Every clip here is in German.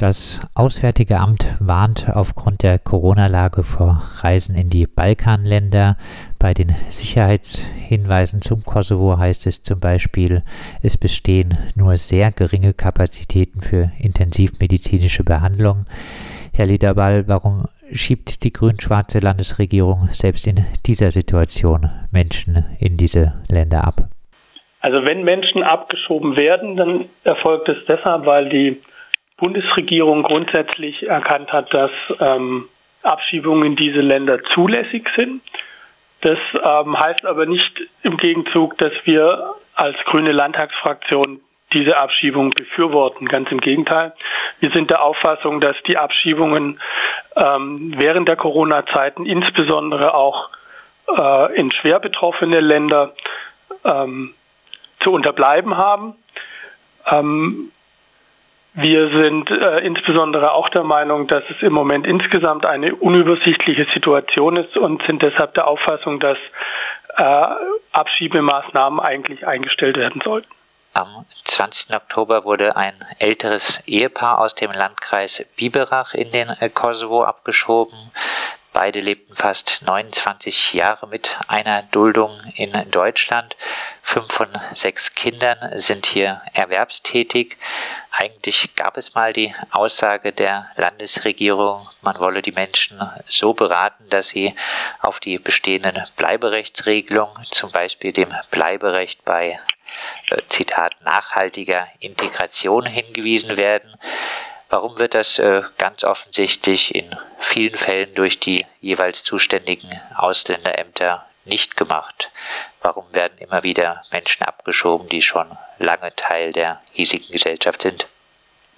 Das Auswärtige Amt warnt aufgrund der Corona-Lage vor Reisen in die Balkanländer. Bei den Sicherheitshinweisen zum Kosovo heißt es zum Beispiel, es bestehen nur sehr geringe Kapazitäten für intensivmedizinische Behandlung. Herr Liederball, warum schiebt die grün-schwarze Landesregierung selbst in dieser Situation Menschen in diese Länder ab? Also wenn Menschen abgeschoben werden, dann erfolgt es deshalb, weil die Bundesregierung grundsätzlich erkannt hat, dass ähm, Abschiebungen in diese Länder zulässig sind. Das ähm, heißt aber nicht im Gegenzug, dass wir als grüne Landtagsfraktion diese Abschiebung befürworten. Ganz im Gegenteil. Wir sind der Auffassung, dass die Abschiebungen ähm, während der Corona-Zeiten insbesondere auch äh, in schwer betroffene Länder ähm, zu unterbleiben haben. Ähm, wir sind äh, insbesondere auch der Meinung, dass es im Moment insgesamt eine unübersichtliche Situation ist und sind deshalb der Auffassung, dass äh, Abschiebemaßnahmen eigentlich eingestellt werden sollten. Am 20. Oktober wurde ein älteres Ehepaar aus dem Landkreis Biberach in den äh, Kosovo abgeschoben. Beide lebten fast 29 Jahre mit einer Duldung in Deutschland. Fünf von sechs Kindern sind hier erwerbstätig. Eigentlich gab es mal die Aussage der Landesregierung, man wolle die Menschen so beraten, dass sie auf die bestehenden Bleiberechtsregelungen, zum Beispiel dem Bleiberecht bei äh, Zitat nachhaltiger Integration hingewiesen werden. Warum wird das äh, ganz offensichtlich in vielen Fällen durch die jeweils zuständigen Ausländerämter nicht gemacht? Warum werden immer wieder Menschen abgeschoben, die schon lange Teil der hiesigen Gesellschaft sind?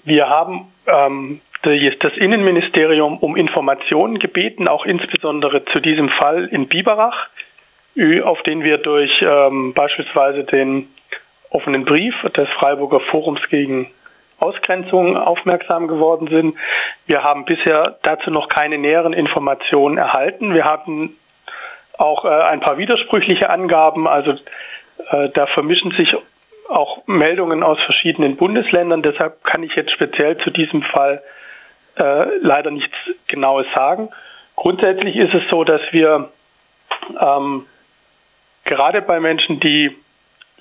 Wir haben ähm, das Innenministerium um Informationen gebeten, auch insbesondere zu diesem Fall in Biberach, auf den wir durch ähm, beispielsweise den offenen Brief des Freiburger Forums gegen Ausgrenzung aufmerksam geworden sind. Wir haben bisher dazu noch keine näheren Informationen erhalten. Wir hatten auch äh, ein paar widersprüchliche Angaben. Also äh, da vermischen sich auch Meldungen aus verschiedenen Bundesländern. Deshalb kann ich jetzt speziell zu diesem Fall äh, leider nichts Genaues sagen. Grundsätzlich ist es so, dass wir ähm, gerade bei Menschen, die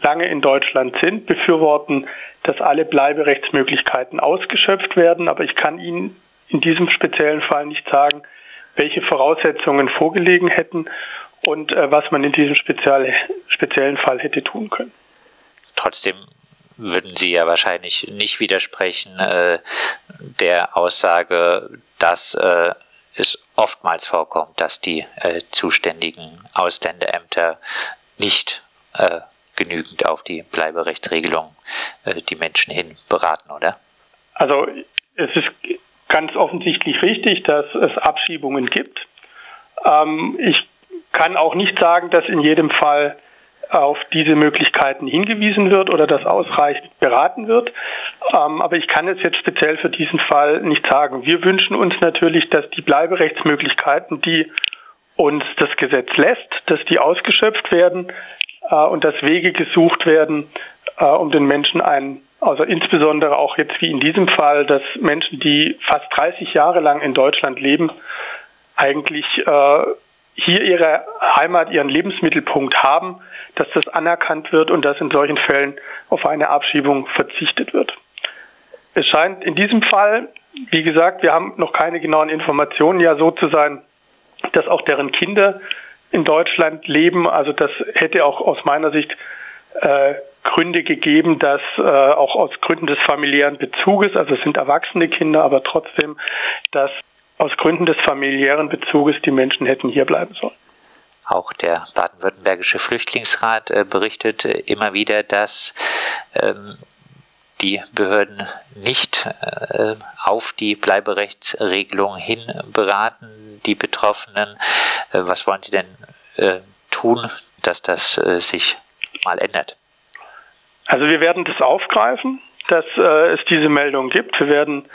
lange in Deutschland sind, befürworten, dass alle Bleiberechtsmöglichkeiten ausgeschöpft werden. Aber ich kann Ihnen in diesem speziellen Fall nicht sagen, welche Voraussetzungen vorgelegen hätten und äh, was man in diesem speziell, speziellen Fall hätte tun können. Trotzdem würden Sie ja wahrscheinlich nicht widersprechen äh, der Aussage, dass äh, es oftmals vorkommt, dass die äh, zuständigen Ausländerämter nicht äh, genügend auf die Bleiberechtsregelung äh, die Menschen hin beraten, oder? Also es ist ganz offensichtlich richtig, dass es Abschiebungen gibt. Ähm, ich kann auch nicht sagen, dass in jedem Fall auf diese Möglichkeiten hingewiesen wird oder dass ausreichend beraten wird. Ähm, aber ich kann es jetzt speziell für diesen Fall nicht sagen. Wir wünschen uns natürlich, dass die Bleiberechtsmöglichkeiten, die uns das Gesetz lässt, dass die ausgeschöpft werden und dass Wege gesucht werden, äh, um den Menschen ein, also insbesondere auch jetzt wie in diesem Fall, dass Menschen, die fast 30 Jahre lang in Deutschland leben, eigentlich äh, hier ihre Heimat, ihren Lebensmittelpunkt haben, dass das anerkannt wird und dass in solchen Fällen auf eine Abschiebung verzichtet wird. Es scheint in diesem Fall, wie gesagt, wir haben noch keine genauen Informationen, ja so zu sein, dass auch deren Kinder in Deutschland leben. Also das hätte auch aus meiner Sicht äh, Gründe gegeben, dass äh, auch aus Gründen des familiären Bezuges, also es sind erwachsene Kinder, aber trotzdem, dass aus Gründen des familiären Bezuges die Menschen hätten hier bleiben sollen. Auch der baden-württembergische Flüchtlingsrat äh, berichtet äh, immer wieder, dass ähm, die Behörden nicht äh, auf die Bleiberechtsregelung hin beraten, die Betroffenen. Äh, was wollen Sie denn äh, tun, dass das äh, sich mal ändert? Also wir werden das aufgreifen, dass äh, es diese Meldung gibt. Wir werden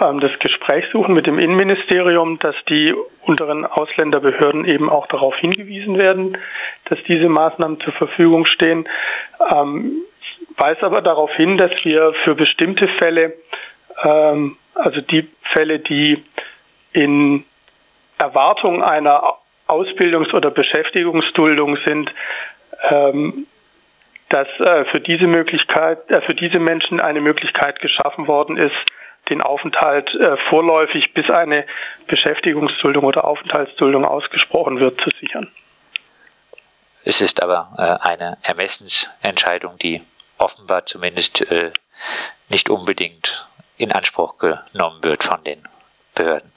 ähm, das Gespräch suchen mit dem Innenministerium, dass die unteren Ausländerbehörden eben auch darauf hingewiesen werden, dass diese Maßnahmen zur Verfügung stehen. Ähm, weise aber darauf hin, dass wir für bestimmte Fälle ähm, also die Fälle, die in Erwartung einer Ausbildungs- oder Beschäftigungsduldung sind, ähm, dass äh, für diese Möglichkeit, äh, für diese Menschen eine Möglichkeit geschaffen worden ist, den Aufenthalt äh, vorläufig bis eine Beschäftigungsduldung oder Aufenthaltsduldung ausgesprochen wird, zu sichern. Es ist aber äh, eine Ermessensentscheidung, die offenbar zumindest äh, nicht unbedingt in Anspruch genommen wird von den Behörden.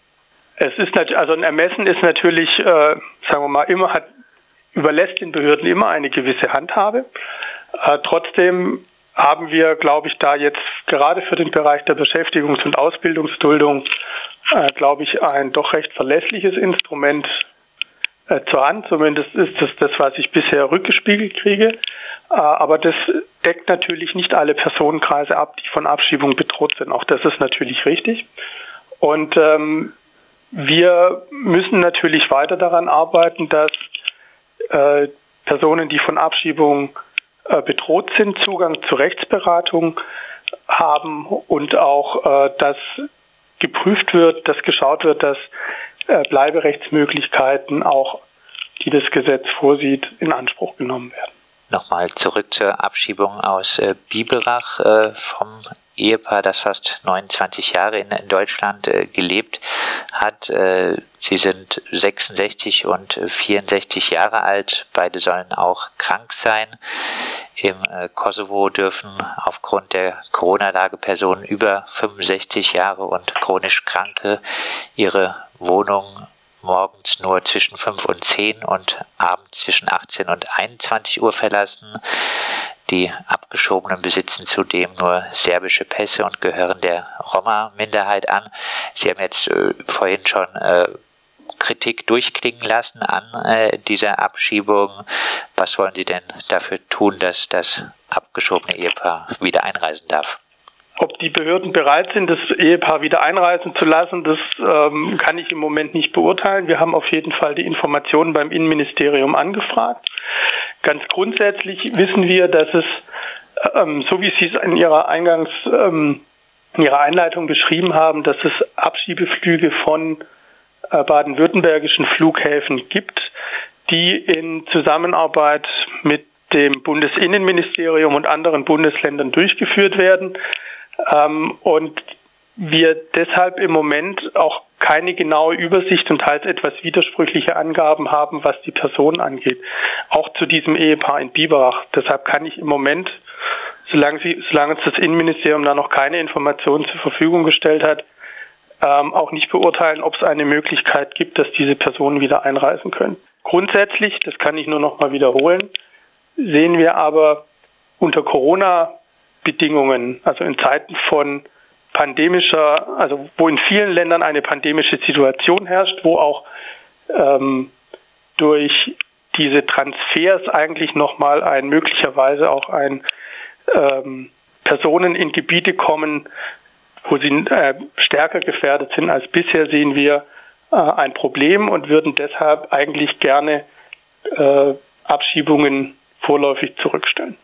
Es ist also ein Ermessen ist natürlich, äh, sagen wir mal, immer hat überlässt den Behörden immer eine gewisse Handhabe. Äh, trotzdem haben wir, glaube ich, da jetzt gerade für den Bereich der Beschäftigungs- und Ausbildungsduldung, äh, glaube ich, ein doch recht verlässliches Instrument äh, Hand. Zumindest ist das das, was ich bisher rückgespiegelt kriege. Äh, aber das deckt natürlich nicht alle Personenkreise ab, die von Abschiebung bedroht sind. Auch das ist natürlich richtig. Und ähm, wir müssen natürlich weiter daran arbeiten, dass äh, Personen, die von Abschiebung äh, bedroht sind, Zugang zu Rechtsberatung haben und auch, äh, dass geprüft wird, dass geschaut wird, dass Bleiberechtsmöglichkeiten auch, die das Gesetz vorsieht, in Anspruch genommen werden. Nochmal zurück zur Abschiebung aus äh, Biberach äh, vom Ehepaar, das fast 29 Jahre in, in Deutschland äh, gelebt hat. Äh, sie sind 66 und 64 Jahre alt. Beide sollen auch krank sein. Im äh, Kosovo dürfen aufgrund der Corona-Lage Personen über 65 Jahre und chronisch Kranke ihre Wohnung morgens nur zwischen 5 und 10 und abends zwischen 18 und 21 Uhr verlassen. Die Abgeschobenen besitzen zudem nur serbische Pässe und gehören der Roma-Minderheit an. Sie haben jetzt äh, vorhin schon äh, Kritik durchklingen lassen an äh, dieser Abschiebung. Was wollen Sie denn dafür tun, dass das abgeschobene Ehepaar wieder einreisen darf? Ob die Behörden bereit sind, das Ehepaar wieder einreisen zu lassen, das ähm, kann ich im Moment nicht beurteilen. Wir haben auf jeden Fall die Informationen beim Innenministerium angefragt. Ganz grundsätzlich wissen wir, dass es, ähm, so wie Sie es in Ihrer Eingangs, ähm, in Ihrer Einleitung beschrieben haben, dass es Abschiebeflüge von äh, baden-württembergischen Flughäfen gibt, die in Zusammenarbeit mit dem Bundesinnenministerium und anderen Bundesländern durchgeführt werden. Ähm, und wir deshalb im Moment auch keine genaue Übersicht und teils etwas widersprüchliche Angaben haben, was die Person angeht. Auch zu diesem Ehepaar in Biberach. Deshalb kann ich im Moment, solange, sie, solange uns das Innenministerium da noch keine Informationen zur Verfügung gestellt hat, ähm, auch nicht beurteilen, ob es eine Möglichkeit gibt, dass diese Personen wieder einreisen können. Grundsätzlich, das kann ich nur noch mal wiederholen, sehen wir aber unter Corona Bedingungen, also in Zeiten von pandemischer, also wo in vielen Ländern eine pandemische Situation herrscht, wo auch ähm, durch diese Transfers eigentlich nochmal ein möglicherweise auch ein ähm, Personen in Gebiete kommen, wo sie äh, stärker gefährdet sind als bisher, sehen wir äh, ein Problem und würden deshalb eigentlich gerne äh, Abschiebungen vorläufig zurückstellen.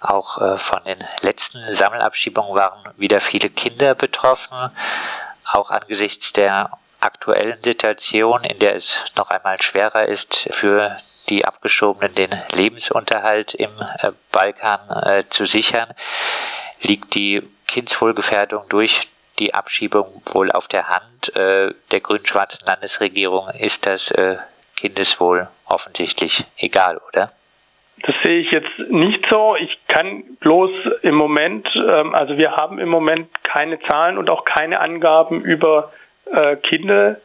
Auch äh, von den letzten Sammelabschiebungen waren wieder viele Kinder betroffen. Auch angesichts der aktuellen Situation, in der es noch einmal schwerer ist, für die Abgeschobenen den Lebensunterhalt im äh, Balkan äh, zu sichern, liegt die Kindswohlgefährdung durch die Abschiebung wohl auf der Hand. Der grün-schwarzen Landesregierung ist das Kindeswohl offensichtlich egal, oder? Das sehe ich jetzt nicht so. Ich kann bloß im Moment, ähm, also wir haben im Moment keine Zahlen und auch keine Angaben über äh, Kinder,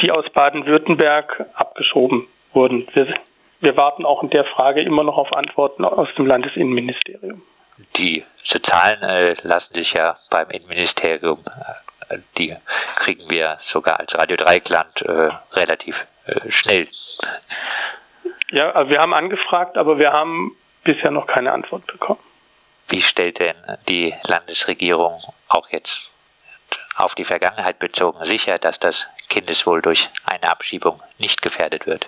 die aus Baden-Württemberg abgeschoben wurden. Wir, wir warten auch in der Frage immer noch auf Antworten aus dem Landesinnenministerium. Die Zahlen äh, lassen sich ja beim Innenministerium, äh, die kriegen wir sogar als Radio Dreikland äh, relativ äh, schnell. Ja, also wir haben angefragt, aber wir haben bisher noch keine Antwort bekommen. Wie stellt denn die Landesregierung auch jetzt auf die Vergangenheit bezogen sicher, dass das Kindeswohl durch eine Abschiebung nicht gefährdet wird?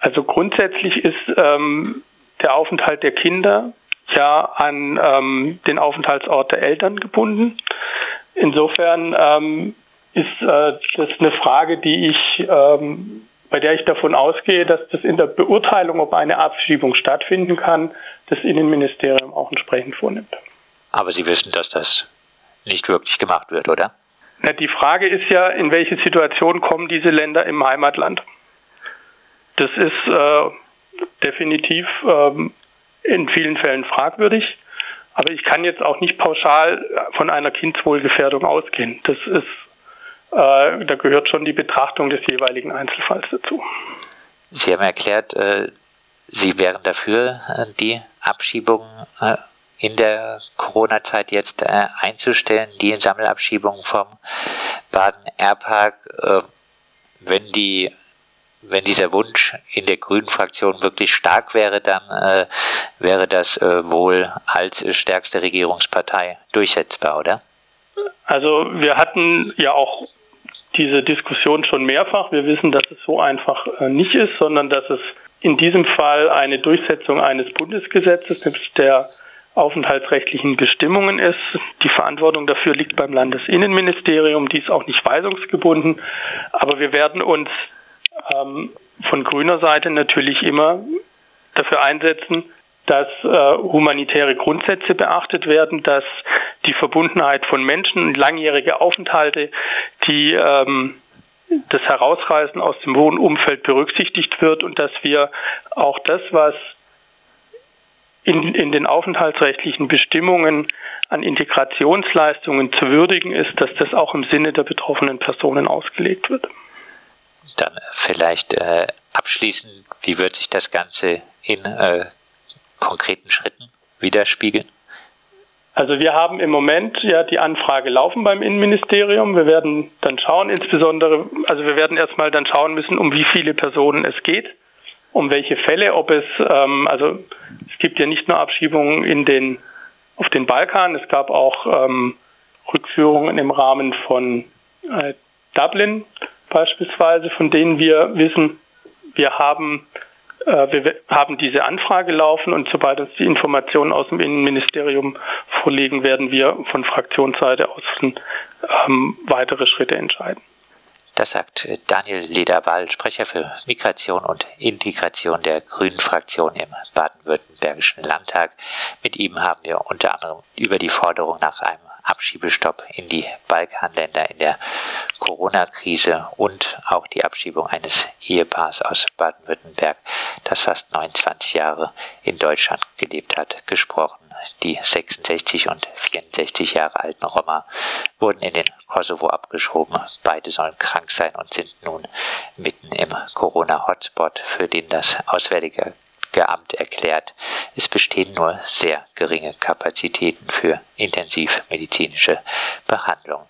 Also grundsätzlich ist ähm, der Aufenthalt der Kinder ja an ähm, den Aufenthaltsort der Eltern gebunden. Insofern ähm, ist äh, das eine Frage, die ich, ähm, bei der ich davon ausgehe, dass das in der Beurteilung, ob eine Abschiebung stattfinden kann, das Innenministerium auch entsprechend vornimmt. Aber Sie wissen, dass das nicht wirklich gemacht wird, oder? Na, die Frage ist ja, in welche Situation kommen diese Länder im Heimatland? Das ist äh, definitiv ähm, in vielen Fällen fragwürdig. Aber ich kann jetzt auch nicht pauschal von einer Kindswohlgefährdung ausgehen. Das ist, da gehört schon die Betrachtung des jeweiligen Einzelfalls dazu. Sie haben erklärt, äh, Sie wären dafür, äh, die Abschiebung äh, in der Corona-Zeit jetzt äh, einzustellen, die Sammelabschiebung vom Baden-Airpark, äh, wenn die wenn dieser Wunsch in der Grünen Fraktion wirklich stark wäre, dann äh, wäre das äh, wohl als stärkste Regierungspartei durchsetzbar, oder? Also wir hatten ja auch diese Diskussion schon mehrfach. Wir wissen, dass es so einfach äh, nicht ist, sondern dass es in diesem Fall eine Durchsetzung eines Bundesgesetzes, nämlich der aufenthaltsrechtlichen Bestimmungen ist. Die Verantwortung dafür liegt beim Landesinnenministerium, die ist auch nicht weisungsgebunden. Aber wir werden uns ähm, von grüner Seite natürlich immer dafür einsetzen, dass äh, humanitäre Grundsätze beachtet werden, dass die Verbundenheit von Menschen, langjährige Aufenthalte, die ähm, das Herausreißen aus dem Wohnumfeld berücksichtigt wird und dass wir auch das, was in, in den aufenthaltsrechtlichen Bestimmungen an Integrationsleistungen zu würdigen ist, dass das auch im Sinne der betroffenen Personen ausgelegt wird. Dann vielleicht äh, abschließend, wie wird sich das Ganze in äh, konkreten Schritten widerspiegeln? Also wir haben im Moment ja die Anfrage laufen beim Innenministerium. Wir werden dann schauen, insbesondere, also wir werden erstmal dann schauen müssen, um wie viele Personen es geht um welche Fälle, ob es, ähm, also es gibt ja nicht nur Abschiebungen in den, auf den Balkan, es gab auch ähm, Rückführungen im Rahmen von äh, Dublin beispielsweise, von denen wir wissen, wir haben, wir haben diese Anfrage laufen und sobald uns die Informationen aus dem Innenministerium vorliegen, werden wir von Fraktionsseite aus ähm, weitere Schritte entscheiden. Das sagt Daniel Lederwall, Sprecher für Migration und Integration der Grünen Fraktion im baden-württembergischen Landtag. Mit ihm haben wir unter anderem über die Forderung nach einem Abschiebestopp in die Balkanländer in der Corona-Krise und auch die Abschiebung eines Ehepaars aus Baden-Württemberg, das fast 29 Jahre in Deutschland gelebt hat, gesprochen. Die 66 und 64 Jahre alten Roma wurden in den Kosovo abgeschoben. Beide sollen krank sein und sind nun mitten im Corona-Hotspot, für den das Auswärtige Amt erklärt, es bestehen nur sehr geringe Kapazitäten für intensivmedizinische Behandlung.